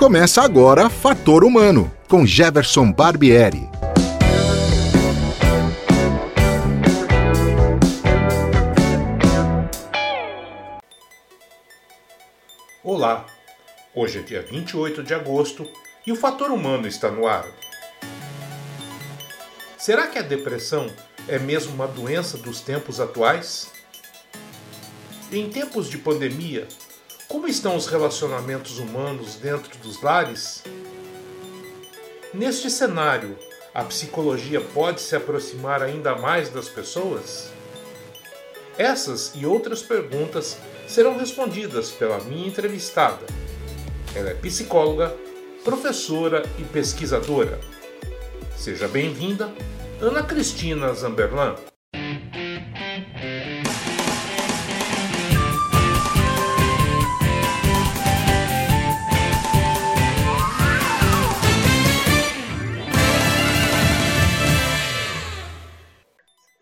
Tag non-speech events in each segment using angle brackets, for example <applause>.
Começa agora Fator Humano, com Jefferson Barbieri. Olá, hoje é dia 28 de agosto e o Fator Humano está no ar. Será que a depressão é mesmo uma doença dos tempos atuais? Em tempos de pandemia, como estão os relacionamentos humanos dentro dos lares? Neste cenário, a psicologia pode se aproximar ainda mais das pessoas? Essas e outras perguntas serão respondidas pela minha entrevistada. Ela é psicóloga, professora e pesquisadora. Seja bem-vinda, Ana Cristina Zamberlan.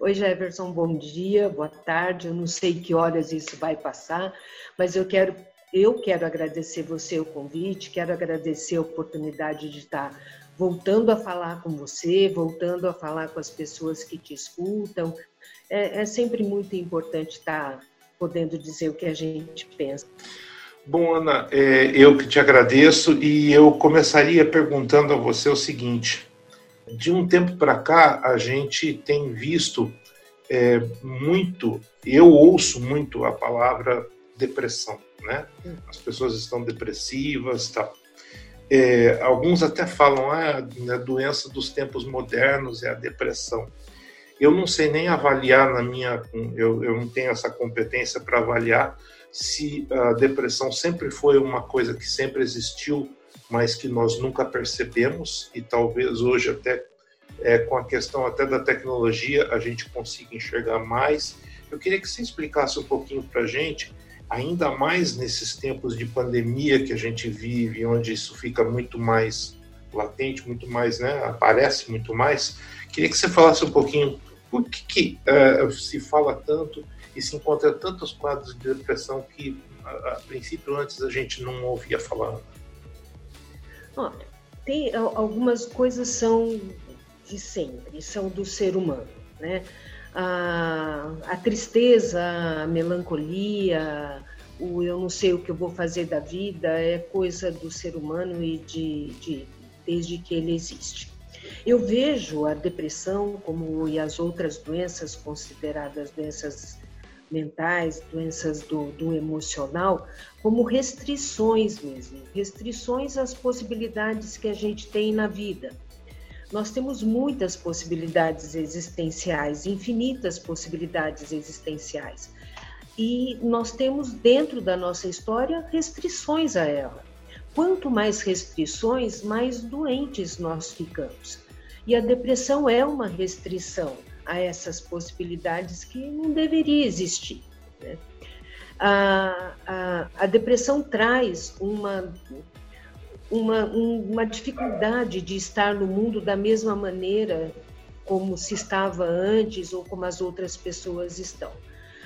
Oi, Jefferson, bom dia, boa tarde. Eu não sei que horas isso vai passar, mas eu quero, eu quero agradecer você o convite, quero agradecer a oportunidade de estar voltando a falar com você, voltando a falar com as pessoas que te escutam. É, é sempre muito importante estar podendo dizer o que a gente pensa. Bom, Ana, é, eu que te agradeço e eu começaria perguntando a você o seguinte: de um tempo para cá, a gente tem visto é, muito, eu ouço muito a palavra depressão, né? Hum. As pessoas estão depressivas, tá? É, alguns até falam, ah, a doença dos tempos modernos é a depressão. Eu não sei nem avaliar na minha, eu, eu não tenho essa competência para avaliar se a depressão sempre foi uma coisa que sempre existiu mas que nós nunca percebemos e talvez hoje até é, com a questão até da tecnologia a gente consiga enxergar mais. Eu queria que você explicasse um pouquinho para a gente, ainda mais nesses tempos de pandemia que a gente vive, onde isso fica muito mais latente, muito mais, né, aparece muito mais. Queria que você falasse um pouquinho por que, que uh, se fala tanto e se encontra tantos quadros de depressão que a, a princípio antes a gente não ouvia falar. Olha, tem algumas coisas são de sempre, são do ser humano, né? A, a tristeza, a melancolia, o eu não sei o que eu vou fazer da vida é coisa do ser humano e de, de desde que ele existe. Eu vejo a depressão como e as outras doenças consideradas doenças mentais, doenças do, do emocional, como restrições mesmo, restrições às possibilidades que a gente tem na vida. Nós temos muitas possibilidades existenciais, infinitas possibilidades existenciais. E nós temos dentro da nossa história restrições a ela. Quanto mais restrições, mais doentes nós ficamos. E a depressão é uma restrição a essas possibilidades que não deveria existir. Né? A, a, a, depressão traz uma, uma, uma dificuldade de estar no mundo da mesma maneira como se estava antes ou como as outras pessoas estão.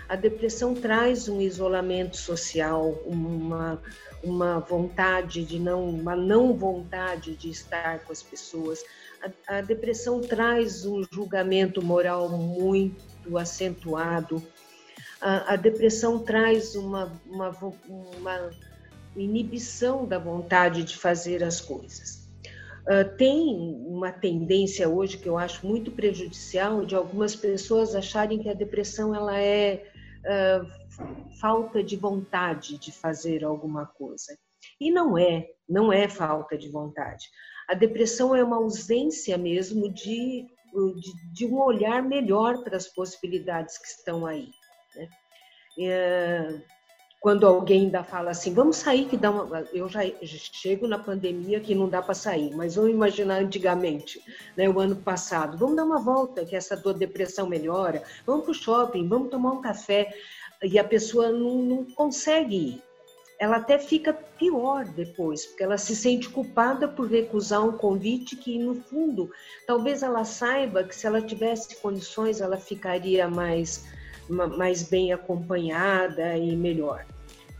A depressão traz um isolamento social, uma, uma vontade de não, uma não vontade de estar com as pessoas, a, a depressão traz um julgamento moral muito acentuado. A, a depressão traz uma, uma, uma, inibição da vontade de fazer as coisas. Uh, tem uma tendência hoje que eu acho muito prejudicial de algumas pessoas acharem que a depressão ela é uh, falta de vontade de fazer alguma coisa. E não é, não é falta de vontade. A depressão é uma ausência mesmo de, de, de um olhar melhor para as possibilidades que estão aí. Né? É, quando alguém ainda fala assim, vamos sair que dá uma... Eu já chego na pandemia que não dá para sair, mas vamos imaginar antigamente, né, o ano passado, vamos dar uma volta que essa dor depressão melhora, vamos para o shopping, vamos tomar um café, e a pessoa não, não consegue ir ela até fica pior depois, porque ela se sente culpada por recusar um convite que, no fundo, talvez ela saiba que se ela tivesse condições, ela ficaria mais, mais bem acompanhada e melhor.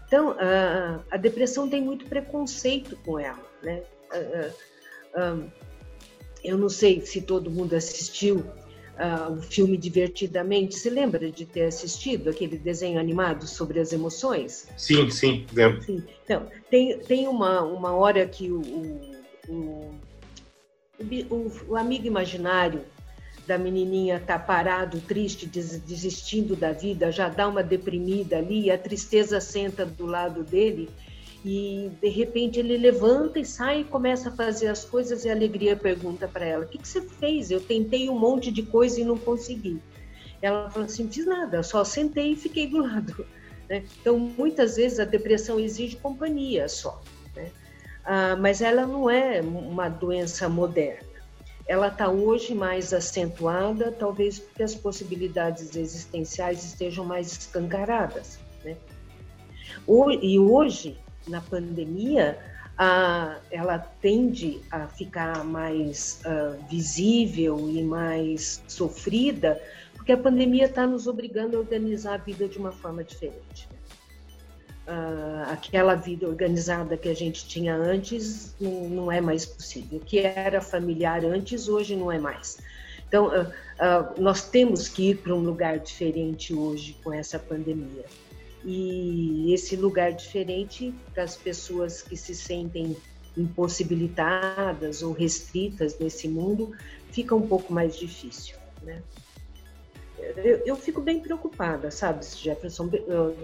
Então, a, a depressão tem muito preconceito com ela, né? eu não sei se todo mundo assistiu uh, o filme Divertidamente. Você lembra de ter assistido aquele desenho animado sobre as emoções? Sim, sim, lembro. Sim. Então, tem, tem uma, uma hora que o, o, o, o amigo imaginário da menininha tá parado, triste, desistindo da vida, já dá uma deprimida ali, a tristeza senta do lado dele e de repente ele levanta e sai e começa a fazer as coisas e a alegria pergunta para ela: "O que, que você fez? Eu tentei um monte de coisa e não consegui". Ela fala assim: "Não fiz nada, só sentei e fiquei do <laughs> lado". Né? Então muitas vezes a depressão exige companhia só, né? ah, mas ela não é uma doença moderna. Ela está hoje mais acentuada, talvez porque as possibilidades existenciais estejam mais escancaradas. Né? E hoje na pandemia, a, ela tende a ficar mais uh, visível e mais sofrida, porque a pandemia está nos obrigando a organizar a vida de uma forma diferente. Uh, aquela vida organizada que a gente tinha antes não, não, é mais possível. O que era familiar antes, hoje não é mais. Então, uh, nós temos que ir para um lugar diferente hoje com essa pandemia e esse lugar diferente para as pessoas que se sentem impossibilitadas ou restritas nesse mundo fica um pouco mais difícil, né? Eu, eu fico bem preocupada, sabe, Jefferson,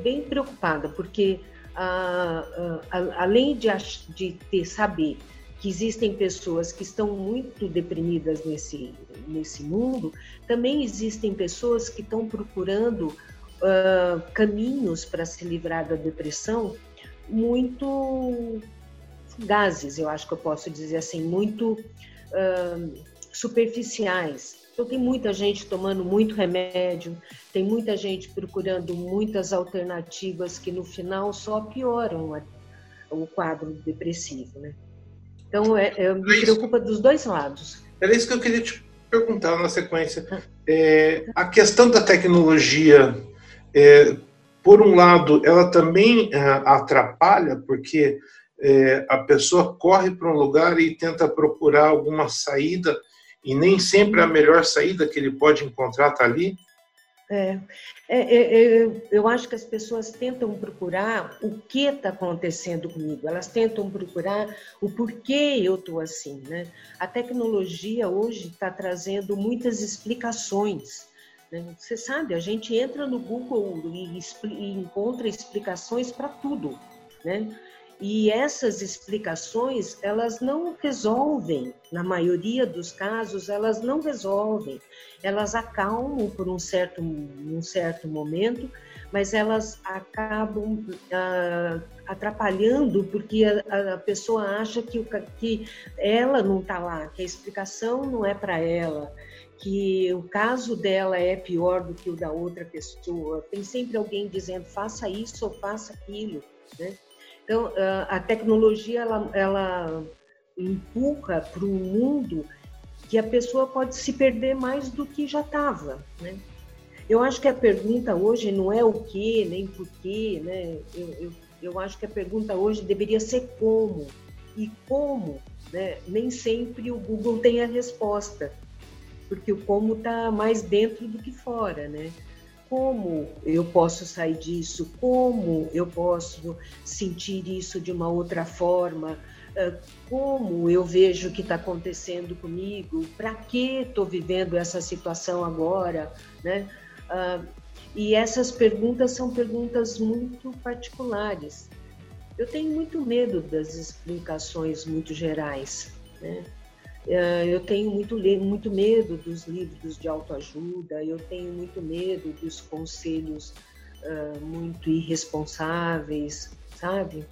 bem preocupada, porque a, a, além de, de ter saber que existem pessoas que estão muito deprimidas nesse, nesse mundo, também existem pessoas que estão procurando uh, caminhos para se livrar da depressão muito fugazes, eu acho que eu posso dizer assim, muito uh, superficiais. Então, tem muita gente tomando muito remédio, tem muita gente procurando muitas alternativas que no final só pioram a, o quadro depressivo, né? Então, é, é, me preocupa dos dois lados. Era isso que eu queria te perguntar na sequência. É, a questão da tecnologia é, por um lado, ela também é, atrapalha, porque é, a pessoa corre para um lugar e tenta procurar alguma saída, e nem sempre a melhor saída que ele pode encontrar está ali. É, é, é, é, eu acho que as pessoas tentam procurar o que está acontecendo comigo, elas tentam procurar o porquê eu estou assim. Né? A tecnologia hoje está trazendo muitas explicações. Né? Você sabe, a gente entra no Google e, e encontra explicações para tudo, né? E essas explicações, elas não resolvem, na maioria dos casos, elas não resolvem. Elas acalmam por um certo, um certo momento, mas elas acabam ah, atrapalhando porque a, a, pessoa acha que, que ela não está lá, que a explicação não é para ela, que o caso dela é pior do que o da outra pessoa. Tem sempre alguém dizendo faça isso ou faça aquilo, né? Então a tecnologia ela, ela empurra para um mundo que a pessoa pode se perder mais do que já estava, né? Eu acho que a pergunta hoje não é o que nem por quê, né? Eu, eu, eu acho que a pergunta hoje deveria ser como e como, né? Nem sempre o Google tem a resposta porque o como está mais dentro do que fora, né? Como eu posso sair disso? Como eu posso sentir isso de uma outra forma? Ah, como eu vejo o que está acontecendo comigo? Para que estou vivendo essa situação agora? Né? Ah, e essas perguntas são perguntas muito particulares. Eu tenho muito medo das explicações muito gerais. Né? Eh, eu tenho muito, muito medo dos livros de autoajuda, eu tenho muito medo dos conselhos uh, muito irresponsáveis, sabe?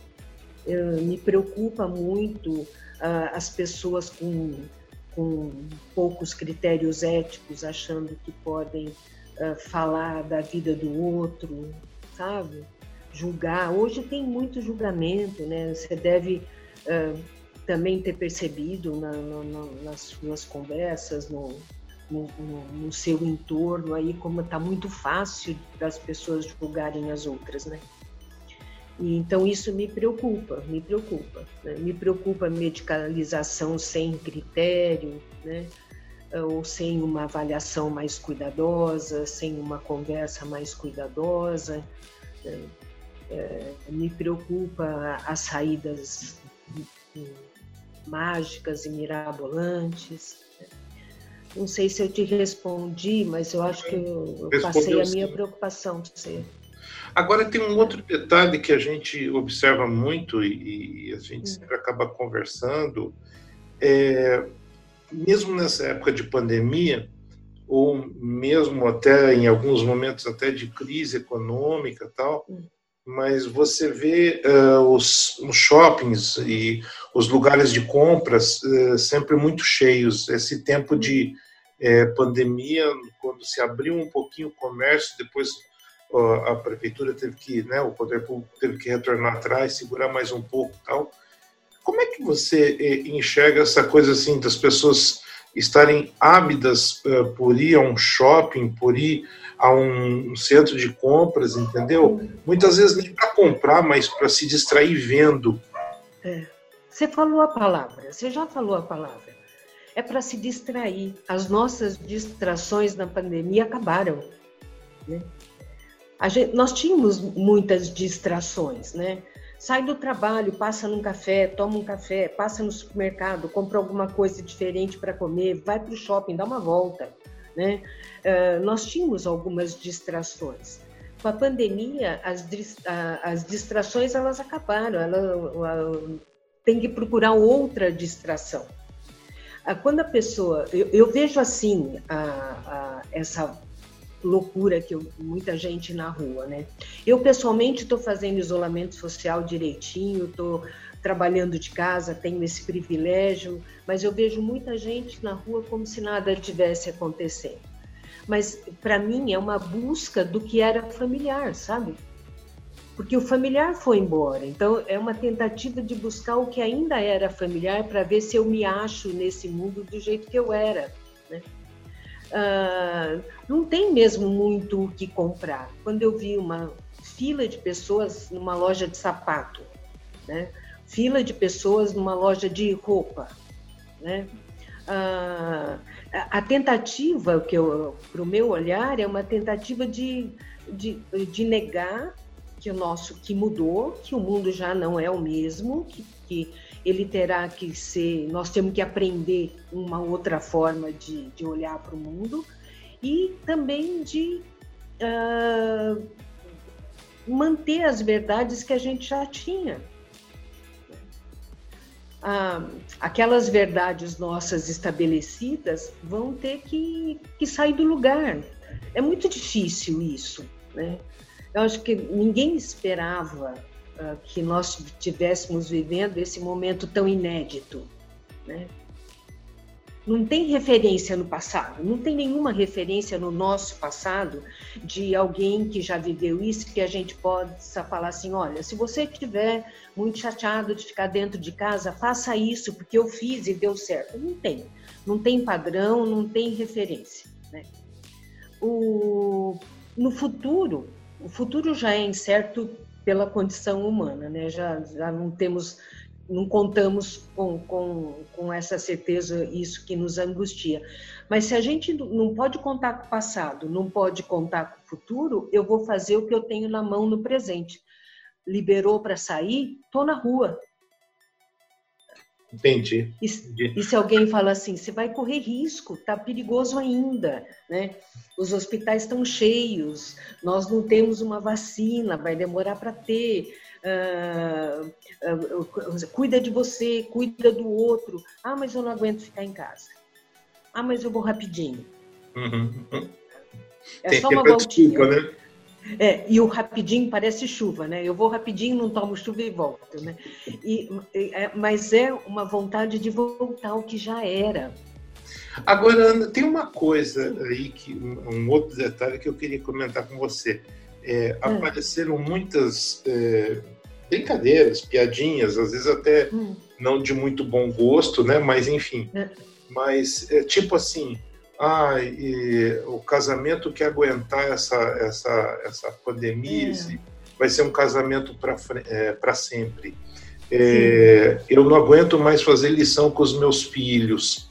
Uh, me preocupa muito uh, as pessoas com, com poucos critérios éticos achando que podem falar da vida do outro, sabe? Julgar. Hoje tem muito julgamento, né? Você deve também ter percebido na, nas suas conversas, no, no, no, seu entorno aí, como está muito fácil das pessoas julgarem as outras, né? E, então isso me preocupa, me preocupa. Né? Me preocupa a medicalização sem critério, né? ou sem uma avaliação mais cuidadosa, sem uma conversa mais cuidadosa. Né? É, me preocupa as saídas mágicas e mirabolantes. Não sei se eu te respondi, mas eu acho que eu, passei a minha preocupação de você. Agora tem um outro detalhe que a gente observa muito e, e a gente hum. sempre acaba conversando, é, mesmo nessa época de pandemia, ou mesmo até em alguns momentos até de crise econômica tal, hum mas você vê uh, os, os, shoppings e os lugares de compras uh, sempre muito cheios. Esse tempo de uh, pandemia, quando se abriu um pouquinho o comércio, depois a prefeitura teve que, né, o poder público teve que retornar atrás, segurar mais um pouco, tal. Como é que você enxerga essa coisa assim das pessoas estarem ávidas por ir a um shopping, por ir a um centro de compras, entendeu? Muitas vezes nem para comprar, mas para se distrair vendo. É. Você falou a palavra, você já falou a palavra. É para se distrair. As nossas distrações na pandemia acabaram. Né? Gente, nós tínhamos muitas distrações, né? Sai do trabalho, passa num café, toma um café, passa no supermercado, compra alguma coisa diferente para comer, vai para o shopping, dá uma volta. Né? Uh, nós tínhamos algumas distrações. Com a pandemia, as, as distrações elas acabaram, ela, ela tem que procurar outra distração. Uh, quando a pessoa, eu, eu vejo assim a, a, essa loucura que eu, muita gente na rua, né? Eu pessoalmente estou fazendo isolamento social direitinho, estou trabalhando de casa, tenho esse privilégio, mas eu vejo muita gente na rua como se nada tivesse acontecendo. Mas para mim é uma busca do que era familiar, sabe? Porque o familiar foi embora. Então é uma tentativa de buscar o que ainda era familiar para ver se eu me acho nesse mundo do jeito que eu era. Né? Uh, não tem mesmo muito o que comprar. Quando eu vi uma fila de pessoas numa loja de sapato, né? Fila de pessoas numa loja de roupa. Né? Ah, a tentativa, que para o meu olhar, é uma tentativa de, de, de, negar que o nosso que mudou, que o mundo já não é o mesmo, que, que ele terá que ser, nós temos que aprender uma outra forma de, de olhar para o mundo e também de uh, manter as verdades que a gente já tinha ah, aquelas verdades nossas estabelecidas vão ter que, que sair do lugar. É muito difícil isso, né? Eu acho que ninguém esperava ah, que nós estivéssemos vivendo esse momento tão inédito, né? Não tem referência no passado, não tem nenhuma referência no nosso passado de alguém que já viveu isso que a gente possa falar assim, olha, se você estiver muito chateado de ficar dentro de casa, faça isso porque eu fiz e deu certo. Não tem, não tem padrão, não tem referência. Né? O, no futuro, o futuro já é incerto pela condição humana, né? Já, já não temos não contamos com, com, com essa certeza, isso que nos angustia. Mas se a gente não pode contar com o passado, não pode contar com o futuro, eu vou fazer o que eu tenho na mão no presente. Liberou para sair, estou na rua. Entendi. E, e, se alguém fala assim, você vai correr risco, está perigoso ainda, né? Os hospitais estão cheios, nós não temos uma vacina, vai demorar para ter uh, uh, cuida de você, cuida do outro. Ah, mas eu não aguento ficar em casa. Ah, mas eu vou rapidinho. Uhum. É Tem só uma voltinha. Desculpa, né? É, e o rapidinho parece chuva, né? Eu vou rapidinho, não tomo chuva e volto, né? E, é, mas é uma vontade de voltar ao que já era. Agora, Ana, tem uma coisa aí, que, um outro detalhe que eu queria comentar com você. É, hum. Apareceram muitas é, brincadeiras, piadinhas, às vezes até hum. não de muito bom gosto, né? Mas enfim. É. Mas é tipo assim, ah, o casamento que aguentar essa, essa, essa pandemia, é. vai ser um casamento para é, sempre. É, eu não aguento mais fazer lição com os meus filhos.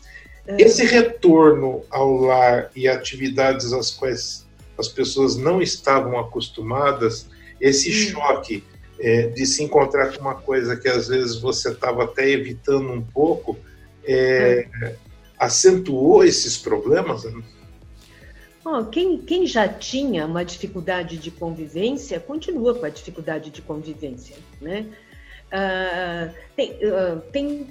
É. Esse retorno ao lar e atividades às quais as pessoas não estavam acostumadas, esse hum. choque é, de se encontrar com uma coisa que às vezes você estava até evitando um pouco, é, é. Acentuou esses problemas? Oh, quem, quem já tinha uma dificuldade de convivência continua com a dificuldade de convivência, né? Uh, tem, uh, tem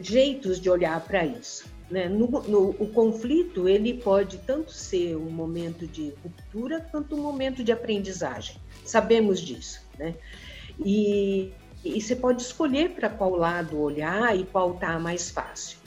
jeitos de olhar para isso. Né? No, no, o conflito ele pode tanto ser um momento de ruptura quanto um momento de aprendizagem. Sabemos disso, né? E, e você pode escolher para qual lado olhar e qual está mais fácil.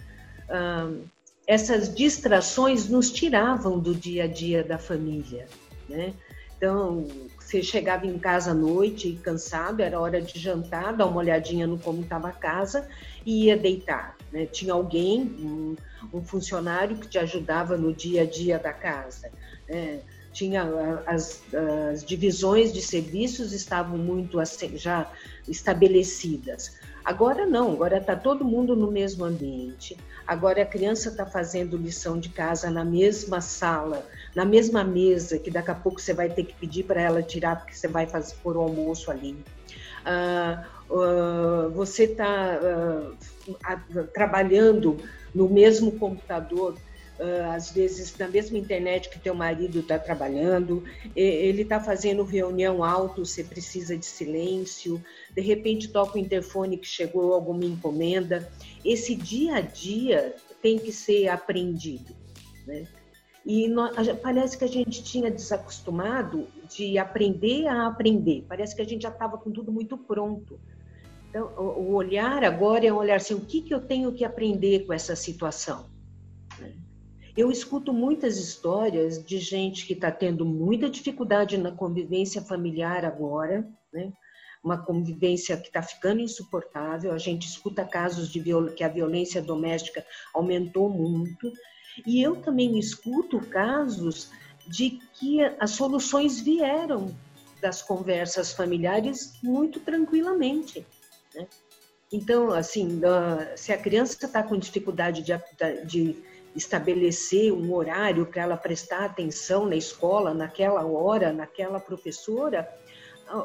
Uh, essas distrações nos tiravam do dia a dia da família, né? Então, você chegava em casa à noite cansado, era hora de jantar, dar uma olhadinha no como estava a casa e ia deitar. Né? Tinha alguém, um, um, funcionário que te ajudava no dia a dia da casa. Né? Tinha as, as divisões de serviços estavam muito já estabelecidas. Agora não, agora está todo mundo no mesmo ambiente. Agora a criança está fazendo lição de casa na mesma sala, na mesma mesa, que daqui a pouco você vai ter que pedir para ela tirar, porque você vai fazer por o almoço ali. Uh, uh, você está uh, trabalhando no mesmo computador às vezes na mesma internet que teu marido está trabalhando, ele está fazendo reunião alto, você precisa de silêncio, de repente toca o interfone que chegou alguma encomenda. Esse dia a dia tem que ser aprendido, né? E nós, parece que a gente tinha desacostumado de aprender a aprender. Parece que a gente já estava com tudo muito pronto. Então, o olhar agora é um olhar assim: o que, que eu tenho que aprender com essa situação? Eu escuto muitas histórias de gente que está tendo muita dificuldade na convivência familiar agora, né? uma convivência que está ficando insuportável. A gente escuta casos de que a violência doméstica aumentou muito. E eu também escuto casos de que as soluções vieram das conversas familiares muito tranquilamente. Né? Então, assim, se a criança está com dificuldade de, de estabelecer um horário para ela prestar atenção na escola, naquela hora, naquela professora,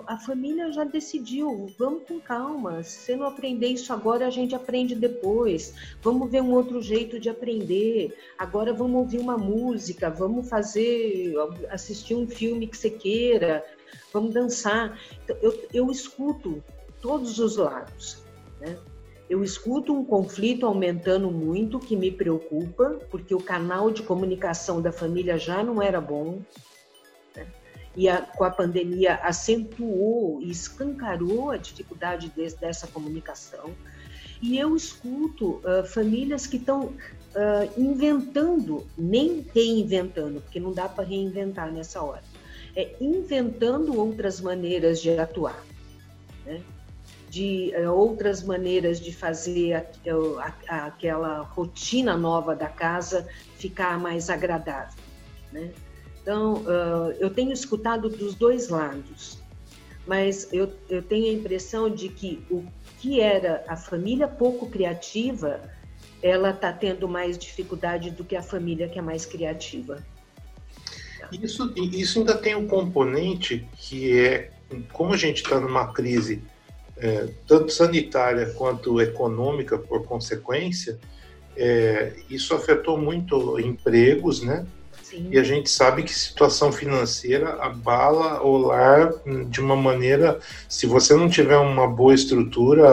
a, família já decidiu, vamos com calma, se você não aprender isso agora, a gente aprende depois, vamos ver um outro jeito de aprender, agora vamos ouvir uma música, vamos fazer, assistir um filme que você queira, vamos dançar. Então, eu, eu escuto todos os lados, né? Eu escuto um conflito aumentando muito, que me preocupa, porque o canal de comunicação da família já não era bom. Né? E a, com a pandemia acentuou e escancarou a dificuldade de, dessa comunicação. E eu escuto uh, famílias que estão uh, inventando, nem reinventando, porque não dá para reinventar nessa hora, é inventando outras maneiras de atuar. Né? De uh, outras maneiras de fazer aquela rotina nova da casa ficar mais agradável. Né? Então, eu tenho escutado dos dois lados, mas eu, eu tenho a impressão de que o que era a família pouco criativa, ela está tendo mais dificuldade do que a família que é mais criativa. Isso, isso ainda tem um componente que é, como a gente está numa crise é, tanto sanitária quanto econômica por consequência, é, isso afetou muito empregos, né? Sim. E a gente sabe que situação financeira abala o lar de uma maneira, se você não tiver uma boa estrutura,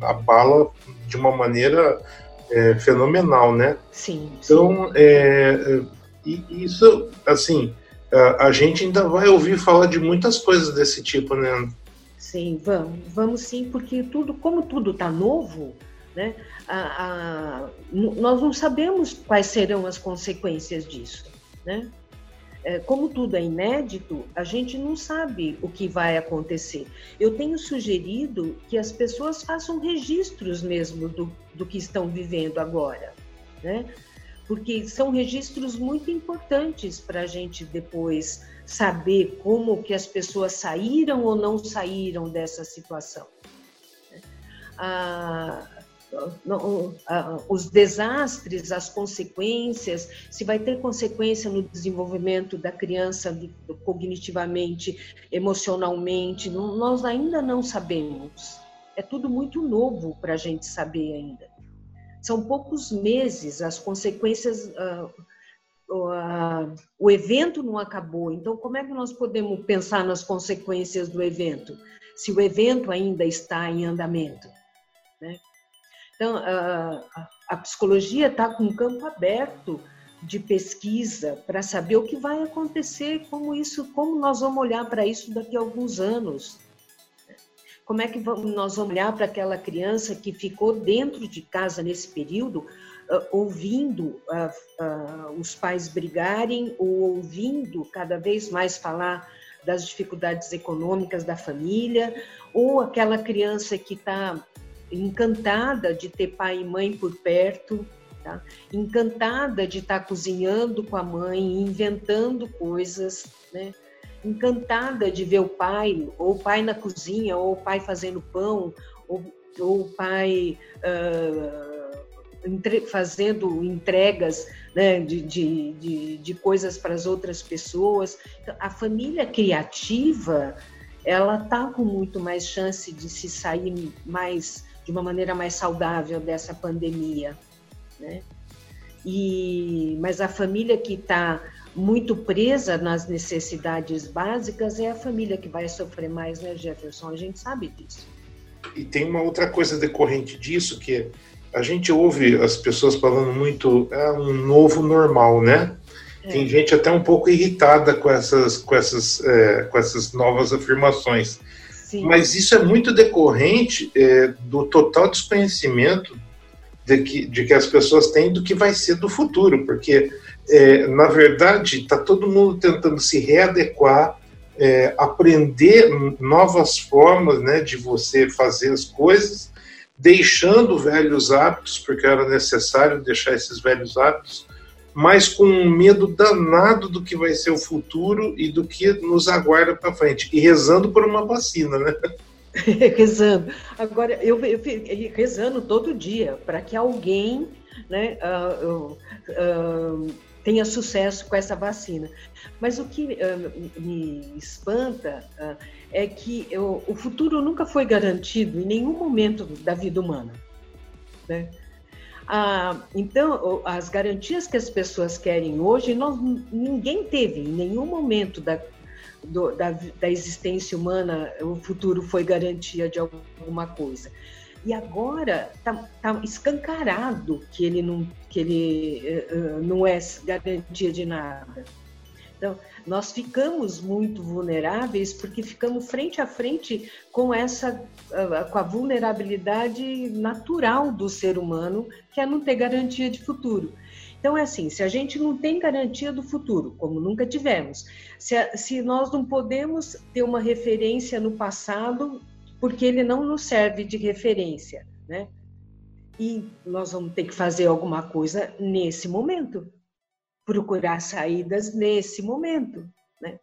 abala de uma maneira é, fenomenal, né? Sim. Então, é, isso, assim, a, a gente ainda vai ouvir falar de muitas coisas desse tipo, né? Sim, vamos, vamos sim, porque tudo, como tudo está novo, né, a, a, nós não sabemos quais serão as consequências disso, né? É, como tudo é inédito, a gente não sabe o que vai acontecer. Eu tenho sugerido que as pessoas façam registros mesmo do, do que estão vivendo agora, né? Porque são registros muito importantes para a gente depois saber como que as pessoas saíram ou não saíram dessa situação. Ah, os desastres, as consequências, se vai ter consequência no desenvolvimento da criança cognitivamente, emocionalmente, nós ainda não sabemos. É tudo muito novo para a gente saber ainda. São poucos meses, as consequências. Uh, o evento não acabou, então como é que nós podemos pensar nas consequências do evento, se o evento ainda está em andamento? Né? Então, a, a psicologia está com um campo aberto de pesquisa para saber o que vai acontecer, como isso, como nós vamos olhar para isso daqui a alguns anos. Como é que nós vamos olhar para aquela criança que ficou dentro de casa nesse período, ouvindo uh, uh, os pais brigarem ou ouvindo cada vez mais falar das dificuldades econômicas da família, ou aquela criança que está encantada de ter pai e mãe por perto, tá? encantada de estar cozinhando com a mãe, inventando coisas, né? encantada de ver o pai, ou o pai na cozinha, ou o pai fazendo pão, ou, ou o pai uh, entre, fazendo entregas né, de, de, de, de, coisas para as outras pessoas. Então, a família criativa, ela está com muito mais chance de se sair mais de uma maneira mais saudável dessa pandemia, né? E, mas a família que está muito presa nas necessidades básicas é a família que vai sofrer mais, né, Jefferson? A gente sabe disso. E tem uma outra coisa decorrente disso que a gente ouve as pessoas falando muito é um novo normal, né? É. Tem gente até um pouco irritada com essas, com essas, é, com essas novas afirmações. Sim. Mas isso é muito decorrente é, do total desconhecimento de que, de que as pessoas têm do que vai ser do futuro, porque, é, na verdade, está todo mundo tentando se readequar, é, aprender novas formas né, de você fazer as coisas, deixando velhos hábitos, porque era necessário deixar esses velhos hábitos, mas com um medo danado do que vai ser o futuro e do que nos aguarda para frente. E rezando por uma vacina, né? <laughs> rezando. Agora, eu, eu, rezando todo dia para que alguém né, uh, uh, tenha sucesso com essa vacina. Mas o que uh, me espanta é que eu, o futuro nunca foi garantido em nenhum momento da vida humana. Né? Ah, então, as garantias que as pessoas querem hoje, nós, ninguém teve em nenhum momento da, do, da, da existência humana, o futuro foi garantia de alguma coisa. E agora está tá escancarado que ele não, que ele, uh, não é garantia de nada. Então, nós ficamos muito vulneráveis porque ficamos frente a frente com essa com a vulnerabilidade natural do ser humano, que é não ter garantia de futuro. Então, é assim: se a gente não tem garantia do futuro, como nunca tivemos, se, se nós não podemos ter uma referência no passado, porque ele não nos serve de referência, né? E nós vamos ter que fazer alguma coisa nesse momento procurar saídas nesse momento, né?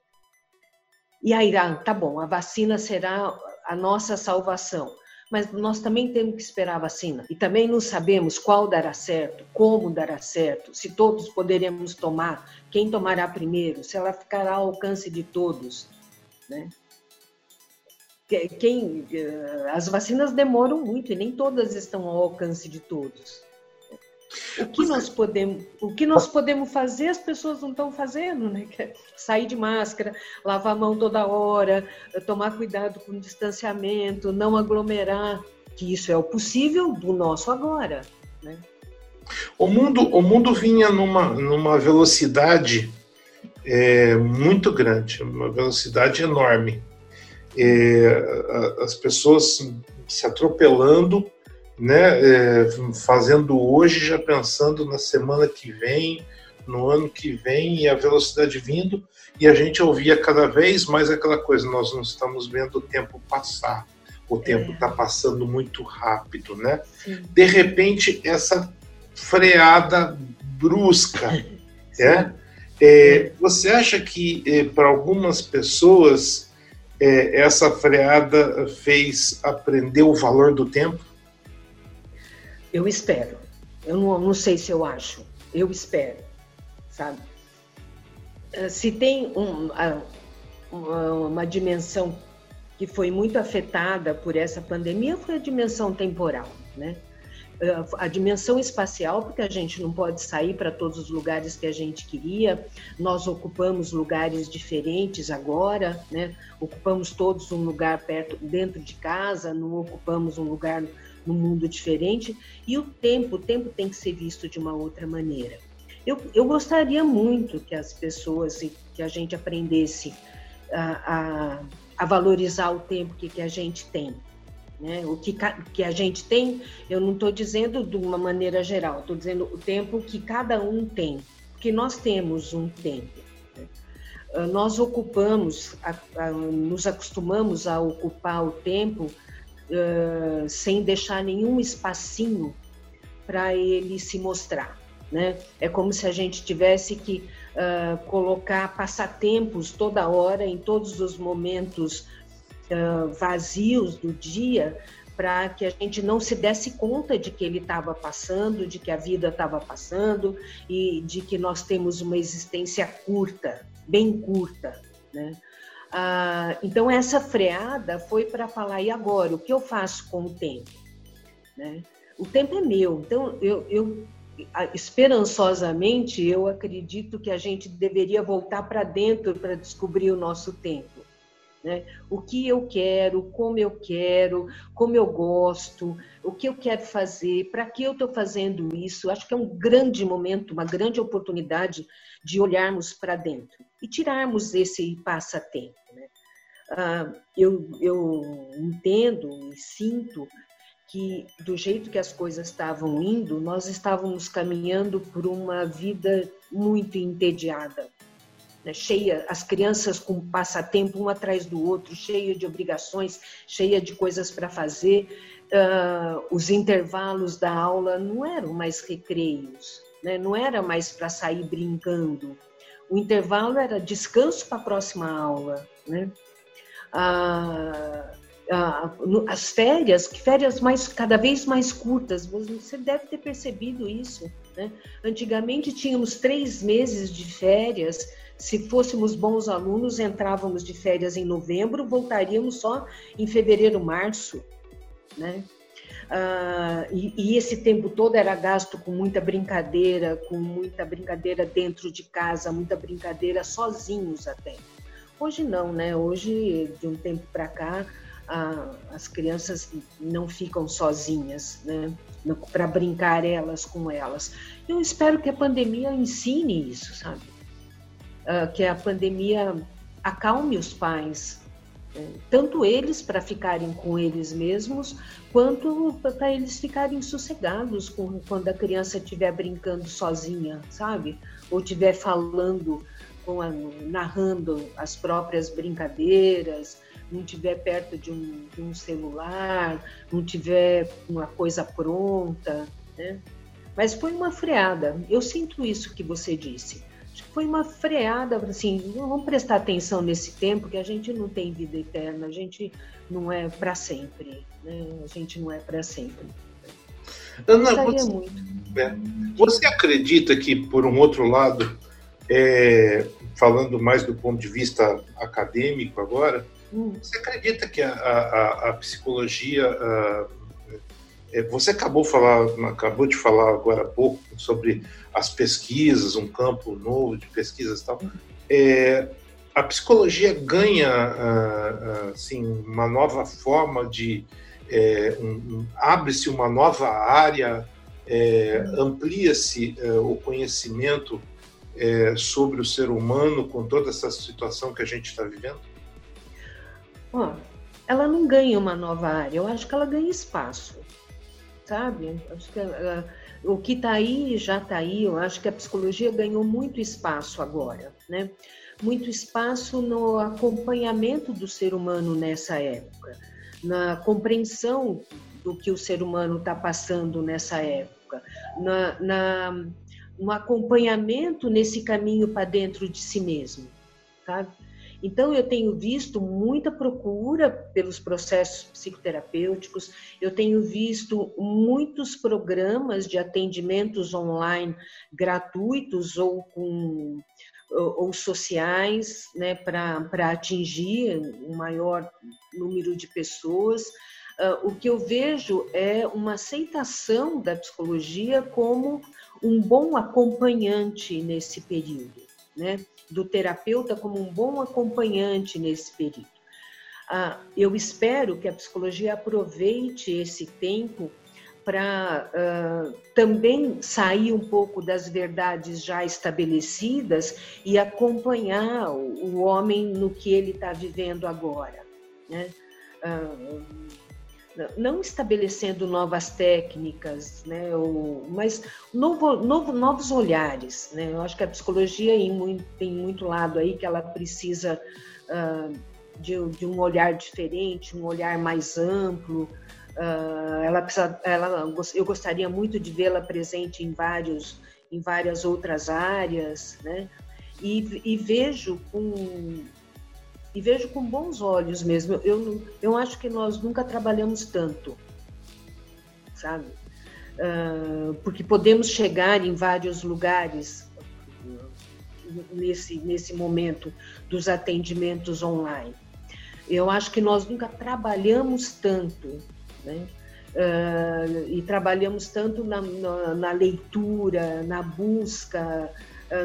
E aí, ah, tá bom, a vacina será a nossa salvação, mas nós também temos que esperar a vacina. E também não sabemos qual dará certo, como dará certo, se todos poderemos tomar, quem tomará primeiro, se ela ficará ao alcance de todos, né? Quem, eh, as vacinas demoram muito e nem todas estão ao alcance de todos. O que nós podemos, o que nós podemos fazer, as pessoas não estão fazendo, né? É sair de máscara, lavar a mão toda hora, tomar cuidado com o distanciamento, não aglomerar, que isso é o possível do nosso agora, né? O mundo, o mundo vinha numa, numa velocidade é, muito grande, uma velocidade enorme. É, as pessoas se atropelando né, é, fazendo hoje, já pensando na semana que vem, no ano que vem, e a velocidade vindo, e a gente ouvia cada vez mais aquela coisa: nós não estamos vendo o tempo passar, o tempo está é. passando muito rápido, né? Sim. De repente, essa freada brusca, <laughs> né? É, você acha que é, para algumas pessoas é, essa freada fez aprender o valor do tempo? Eu espero. Eu não, não sei se eu acho. Eu espero, sabe? Ah, se tem um, uma, uma dimensão que foi muito afetada por essa pandemia, foi a dimensão temporal, né? a dimensão espacial, porque a gente não pode sair para todos os lugares que a gente queria. Nós ocupamos lugares diferentes agora, né? Ocupamos todos um lugar perto, dentro de casa, não ocupamos um lugar no mundo diferente. E o tempo, o tempo tem que ser visto de uma outra maneira. Eu, eu gostaria muito que as pessoas, que a gente aprendesse a, a, a valorizar o tempo que, que a gente tem né? O que, que a gente tem, eu não estou dizendo de uma maneira geral, estou dizendo o tempo que cada um tem, porque nós temos um tempo. Né? Ah, nós ocupamos, a, a, nos acostumamos a ocupar o tempo sem deixar nenhum espacinho para ele se mostrar. Né? É como se a gente tivesse que uh, colocar passatempos toda hora, em todos os momentos uh, vazios do dia para que a gente não se desse conta de que ele estava passando, de que a vida estava passando e de que nós temos uma existência curta, bem curta, né? Ah, então essa freada foi para falar e agora o que eu faço com o tempo, né? O tempo é meu, então eu, eu esperançosamente eu acredito que a gente deveria voltar para dentro para descobrir o nosso tempo né? O que eu quero, como eu quero, como eu gosto, o que eu quero fazer, para que eu estou fazendo isso. Acho que é um grande momento, uma grande oportunidade de olharmos para dentro e tirarmos esse passatempo. Né? Ah, eu, eu entendo e sinto que do jeito que as coisas estavam indo, nós estávamos caminhando por uma vida muito entediada né, cheia, as crianças com passatempo um atrás do outro, cheia de obrigações, cheia de coisas para fazer. Uh, os intervalos da aula não eram mais recreios, né, não era mais para sair brincando. O intervalo era descanso para a próxima aula. Né? Uh, as férias, férias mais cada vez mais curtas, você deve ter percebido isso. Né? Antigamente tínhamos três meses de férias, se fôssemos bons alunos, entrávamos de férias em novembro, voltaríamos só em fevereiro, março, né? Ah, e, e, esse tempo todo era gasto com muita brincadeira, com muita brincadeira dentro de casa, muita brincadeira sozinhos até. Hoje não, né? Hoje, de um tempo para cá, ah, as crianças não ficam sozinhas, né? Para brincar elas com elas. Eu espero que a pandemia ensine isso, sabe? uh, que a pandemia acalme os pais? Tanto eles para ficarem com eles mesmos, quanto para eles ficarem sossegados com, quando a criança estiver brincando sozinha, sabe? Ou estiver falando, a, narrando as próprias brincadeiras, não estiver perto de um, de um celular, não tiver uma coisa pronta, né? Mas foi uma freada. Eu sinto isso que você disse foi uma freada, assim, vamos prestar atenção nesse tempo que a gente não tem vida eterna, a gente não é para sempre, né? A gente não é para sempre. Ana, você, muito. É, você acredita que, por um outro lado, é, falando mais do ponto de vista acadêmico agora, hum. você acredita que a, a, a psicologia a, você acabou, falar, acabou de falar agora há pouco sobre as pesquisas, um campo novo de pesquisas e tal. É, a psicologia ganha ah, ah, assim, uma nova forma de. É, um, abre-se uma nova área, é, amplia-se é, o conhecimento é, sobre o ser humano com toda essa situação que a gente está vivendo? ela não ganha uma nova área, eu acho que ela ganha espaço sabe? Acho que uh, o que está aí já está aí. Eu acho que a psicologia ganhou muito espaço agora, né? Muito espaço no acompanhamento do ser humano nessa época, na compreensão do que o ser humano está passando nessa época, na, na um acompanhamento nesse caminho para dentro de si mesmo, sabe? Então, eu tenho visto muita procura pelos processos psicoterapêuticos, eu tenho visto muitos programas de atendimentos online gratuitos ou com ou, sociais, né, para atingir um maior número de pessoas. Uh, o que eu vejo é uma aceitação da psicologia como um bom acompanhante nesse período, né? Do terapeuta como um bom acompanhante nesse período. Uh, eu espero que a psicologia aproveite esse tempo para uh, também sair um pouco das verdades já estabelecidas e acompanhar o, o homem no que ele está vivendo agora. Né? Uh, não estabelecendo novas técnicas, né, ou, mas novo, novo, novos olhares. Né? Eu acho que a psicologia tem muito lado aí que ela precisa uh, de, de, um olhar diferente, um olhar mais amplo, Uh, ela precisa, ela, eu gostaria muito de vê-la presente em vários, em várias outras áreas, né? E, e, vejo com e vejo com bons olhos mesmo. Eu, eu acho que nós nunca trabalhamos tanto, sabe? Uh, porque podemos chegar em vários lugares nesse nesse momento dos atendimentos online. Eu acho que nós nunca trabalhamos tanto né? Uh, e trabalhamos tanto na, na, na leitura, na busca,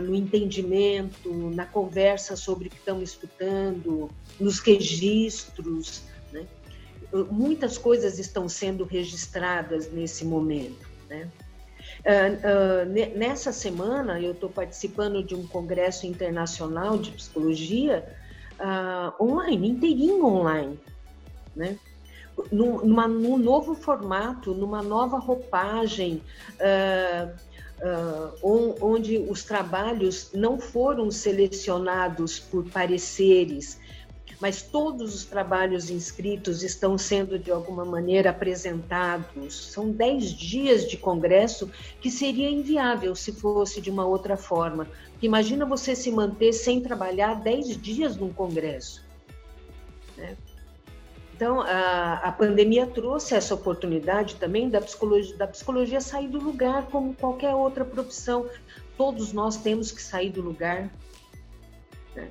no entendimento, na conversa sobre o que estão escutando, nos registros. Né? Muitas coisas estão sendo registradas nesse momento. Né? Uh, nessa semana, eu estou participando de um congresso internacional de psicologia online, inteirinho online. Né? numa, num novo formato, numa nova roupagem, uh, uh, onde os trabalhos não foram selecionados por pareceres, mas todos os trabalhos inscritos estão sendo de alguma maneira apresentados. São dez dias de congresso que seria inviável se fosse de uma outra forma. Imagina você se manter sem trabalhar dez dias num congresso. Então, a, a pandemia trouxe essa oportunidade também da psicologia, da psicologia sair do lugar como qualquer outra profissão. Todos nós temos que sair do lugar. Né?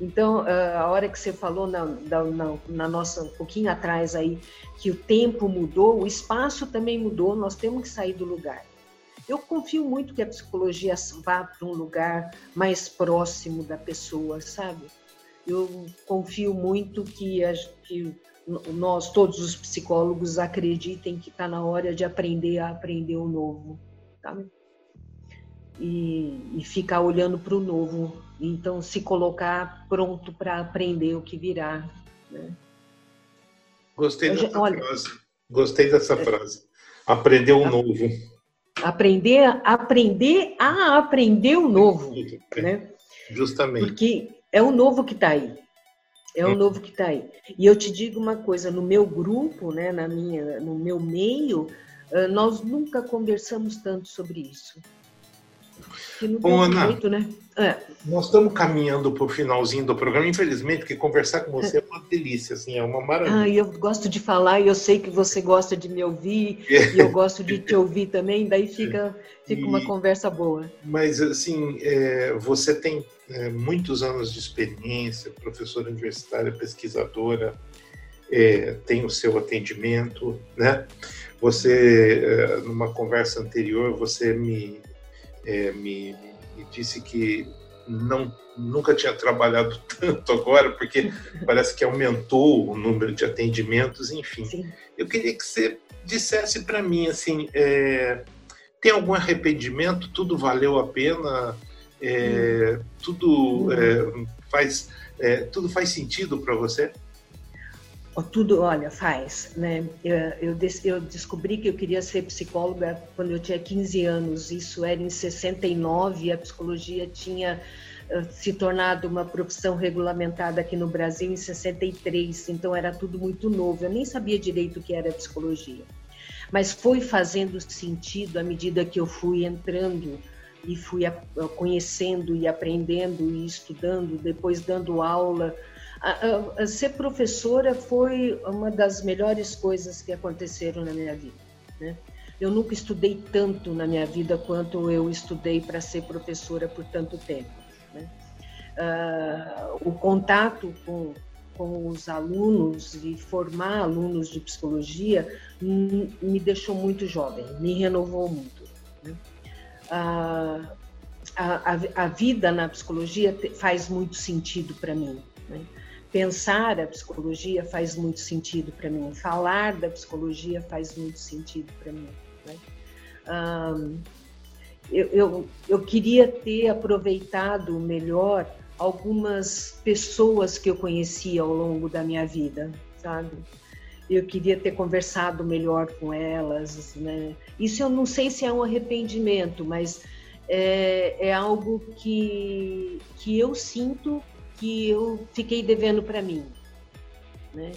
Então, a hora que você falou na, na, na, nossa, um pouquinho atrás aí, que o tempo mudou, o espaço também mudou, nós temos que sair do lugar. Eu confio muito que a psicologia vá para um lugar mais próximo da pessoa, sabe? Eu confio muito que, a, que nós, todos os psicólogos, acreditem que está na hora de aprender a aprender o novo, tá? E, e ficar olhando para o novo, então se colocar pronto para aprender o que virá. Né? Gostei dessa olha, frase. Gostei dessa é, frase. Aprender o novo. Aprender, aprender a aprender o novo, né? Justamente. Porque é o novo que está aí. É o novo que está aí. E eu te digo uma coisa, no meu grupo, né, na minha, no meu meio, nós nunca conversamos tanto sobre isso. Bom, Ana, jeito, né? É. nós estamos caminhando para o finalzinho do programa, infelizmente, porque conversar com você é, uma delícia, assim, é uma maravilha. Ah, eu gosto de falar e eu sei que você gosta de me ouvir e eu gosto de te ouvir também, daí fica, fica uma conversa boa. Mas, assim, é, você tem é, muitos anos de experiência, professora universitária, pesquisadora, é, tem o seu atendimento, né? Você, é, numa conversa anterior, você me, é, me, me, disse que não, nunca tinha trabalhado <laughs> tanto agora, porque parece que aumentou o número de atendimentos, enfim. Sim. Eu queria que você dissesse para mim, assim, é, tem algum arrependimento? Tudo valeu a pena? É, tudo é, faz é, tudo faz sentido para você? Tudo, olha, faz. Né? Eu, eu, descobri que eu queria ser psicóloga quando eu tinha 15 anos. Isso era em 69. A psicologia tinha uh, se tornado uma profissão regulamentada aqui no Brasil em 63. Então era tudo muito novo. Eu nem sabia direito o que era psicologia. Mas foi fazendo sentido à medida que eu fui entrando e fui conhecendo e aprendendo e estudando, depois dando aula. Ser professora foi uma das melhores coisas que aconteceram na minha vida. Né? Eu nunca estudei tanto na minha vida quanto eu estudei para ser professora por tanto tempo. Né? Uh, o contato com, com os alunos e formar alunos de psicologia me deixou muito jovem, me renovou muito. Né? Uh, a, a, a, vida na psicologia faz muito sentido para mim. Né? Pensar a psicologia faz muito sentido para mim. Falar da psicologia faz muito sentido para mim. Né? Um, eu, eu, eu queria ter aproveitado melhor algumas pessoas que eu conheci ao longo da minha vida, sabe? Eu queria ter conversado melhor com elas, né? Isso eu não sei se é um arrependimento, mas é, é algo que, que eu sinto que eu fiquei devendo para mim, né?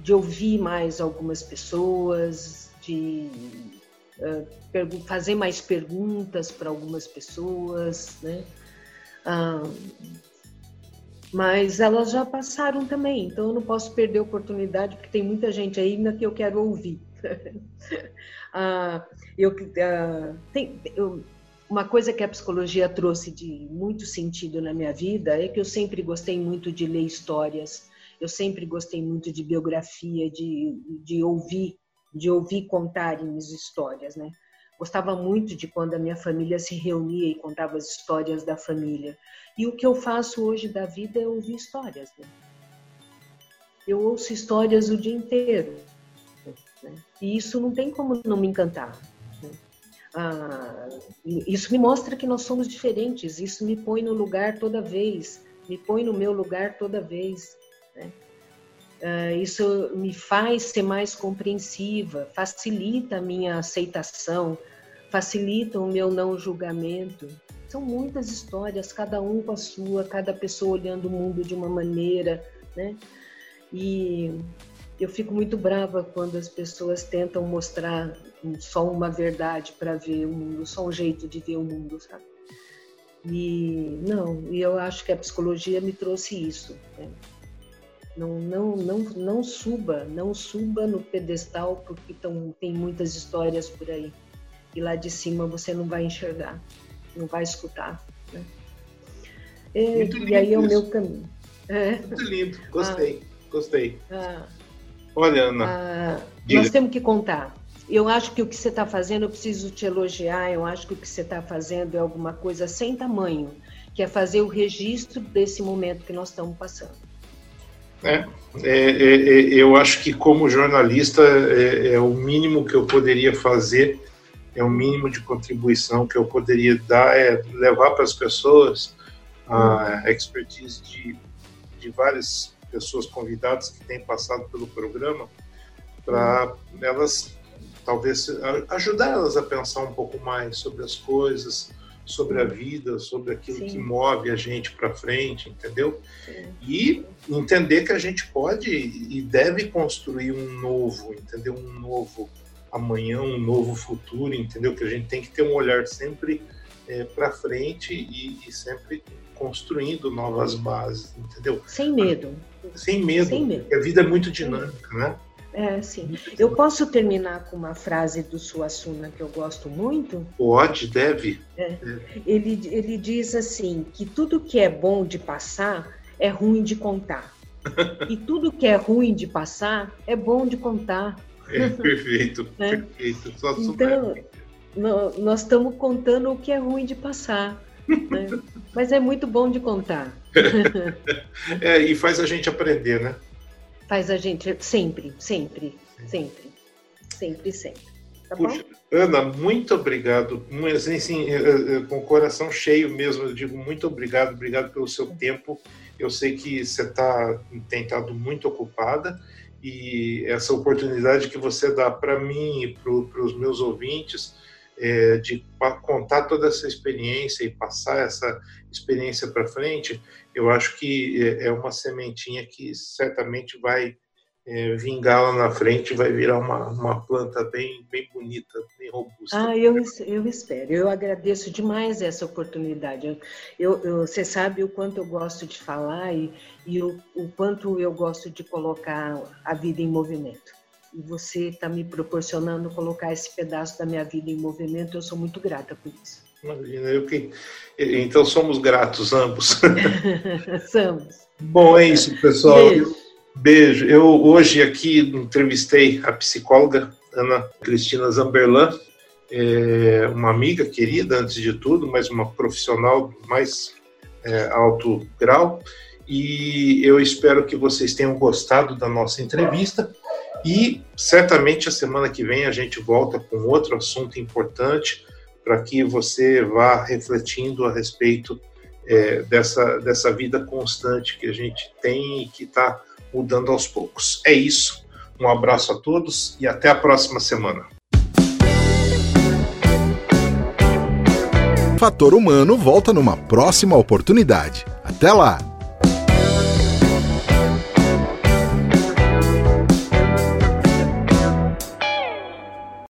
De ouvir mais algumas pessoas, de fazer mais perguntas para algumas pessoas, né? Mas elas já passaram também, então eu não posso perder a oportunidade, porque tem muita gente ainda que eu quero ouvir. uh, <laughs> eu, uh, tem, eu, uma coisa que a psicologia trouxe de muito sentido na minha vida é que eu sempre gostei muito de ler histórias, eu sempre gostei muito de biografia, de, de ouvir de ouvir contarem as histórias, né? Gostava muito de quando a minha família se reunia e contava as histórias da família. E o que eu faço hoje da vida é ouvir histórias. Né? Eu ouço histórias o dia inteiro. Né? E isso não tem como não me encantar. Ah, isso me mostra que nós somos diferentes. Isso me põe no lugar toda vez. Me põe no meu lugar toda vez. Né? Uh, isso me faz ser mais compreensiva, facilita a minha aceitação, facilita o meu não julgamento. São muitas histórias, cada um com a sua, cada pessoa olhando o mundo de uma maneira, né? E eu fico muito brava quando as pessoas tentam mostrar só uma verdade para ver o mundo, só um jeito de ver o mundo, sabe? E não, e eu acho que a psicologia me trouxe isso. Né? Não, não, não, não suba, não suba no pedestal porque tão, tem muitas histórias por aí. E lá de cima você não vai enxergar, não vai escutar. Né? É, e, e aí é o meu caminho. É. Muito lindo, gostei, <laughs> ah, gostei. Ah, Olha, Ana. Ah, nós temos que contar. Eu acho que o que você está fazendo, eu preciso te elogiar, eu acho que o que você está fazendo é alguma coisa sem tamanho, que é fazer o registro desse momento que nós estamos passando. É, é, é, é, eu acho que como jornalista é, é, o mínimo que eu poderia fazer, é o mínimo de contribuição que eu poderia dar, é levar para as pessoas a expertise de, de várias pessoas convidadas que têm passado pelo programa, para elas talvez ajudar elas a pensar um pouco mais sobre as coisas, sobre a vida, sobre aquilo Sim. que move a gente para frente, entendeu? Sim. E entender que a gente pode e deve construir um novo, entendeu? Um novo amanhã, um novo futuro, entendeu? Que a gente tem que ter um olhar sempre é, para frente e, e, sempre construindo novas bases, entendeu? Sem medo. Sem medo. Sem medo. Porque a vida é muito dinâmica, né? É, sim. Eu posso terminar com uma frase do Suassuna que eu gosto muito? Pode, deve. É. Ele, ele diz assim, que tudo que é bom de passar é ruim de contar. <laughs> e tudo que é ruim de passar é bom de contar. É, perfeito, <laughs> é. perfeito. Só então, nós estamos contando o que é ruim de passar. Né? <laughs> Mas é muito bom de contar. <laughs> é, e faz a gente aprender, né? faz a gente sempre, sempre, sempre, sempre, sempre. Tá Puxa, bom? Ana, muito obrigado. Assim, assim, com o coração cheio mesmo, eu digo muito obrigado, obrigado pelo seu tempo. Eu sei que você tá, tem estado muito ocupada e essa oportunidade que você dá para mim e para os meus ouvintes é, de contar toda essa experiência e passar essa experiência para frente, eu acho que é, é uma sementinha que certamente vai é, vingar lá na frente vai virar uma, uma planta bem, bem bonita, bem robusta. Ah, eu, eu espero. Eu agradeço demais essa oportunidade. Eu, eu, você sabe o quanto eu gosto de falar e, e o, o quanto eu gosto de colocar a vida em movimento. E você está me proporcionando colocar esse pedaço da minha vida em movimento. Eu sou muito grata por isso. Imagina, eu que. Então somos gratos ambos. <laughs> somos. Bom, é isso, pessoal. Beijo. Beijo. Eu hoje aqui entrevistei a psicóloga Ana Cristina Zamberlan, é uma amiga querida, antes de tudo, mas uma profissional mais é, alto grau. E eu espero que vocês tenham gostado da nossa entrevista. E certamente a semana que vem a gente volta com outro assunto importante para que você vá refletindo a respeito é, dessa, dessa vida constante que a gente tem e que está mudando aos poucos. É isso. Um abraço a todos e até a próxima semana. Fator Humano volta numa próxima oportunidade. Até lá!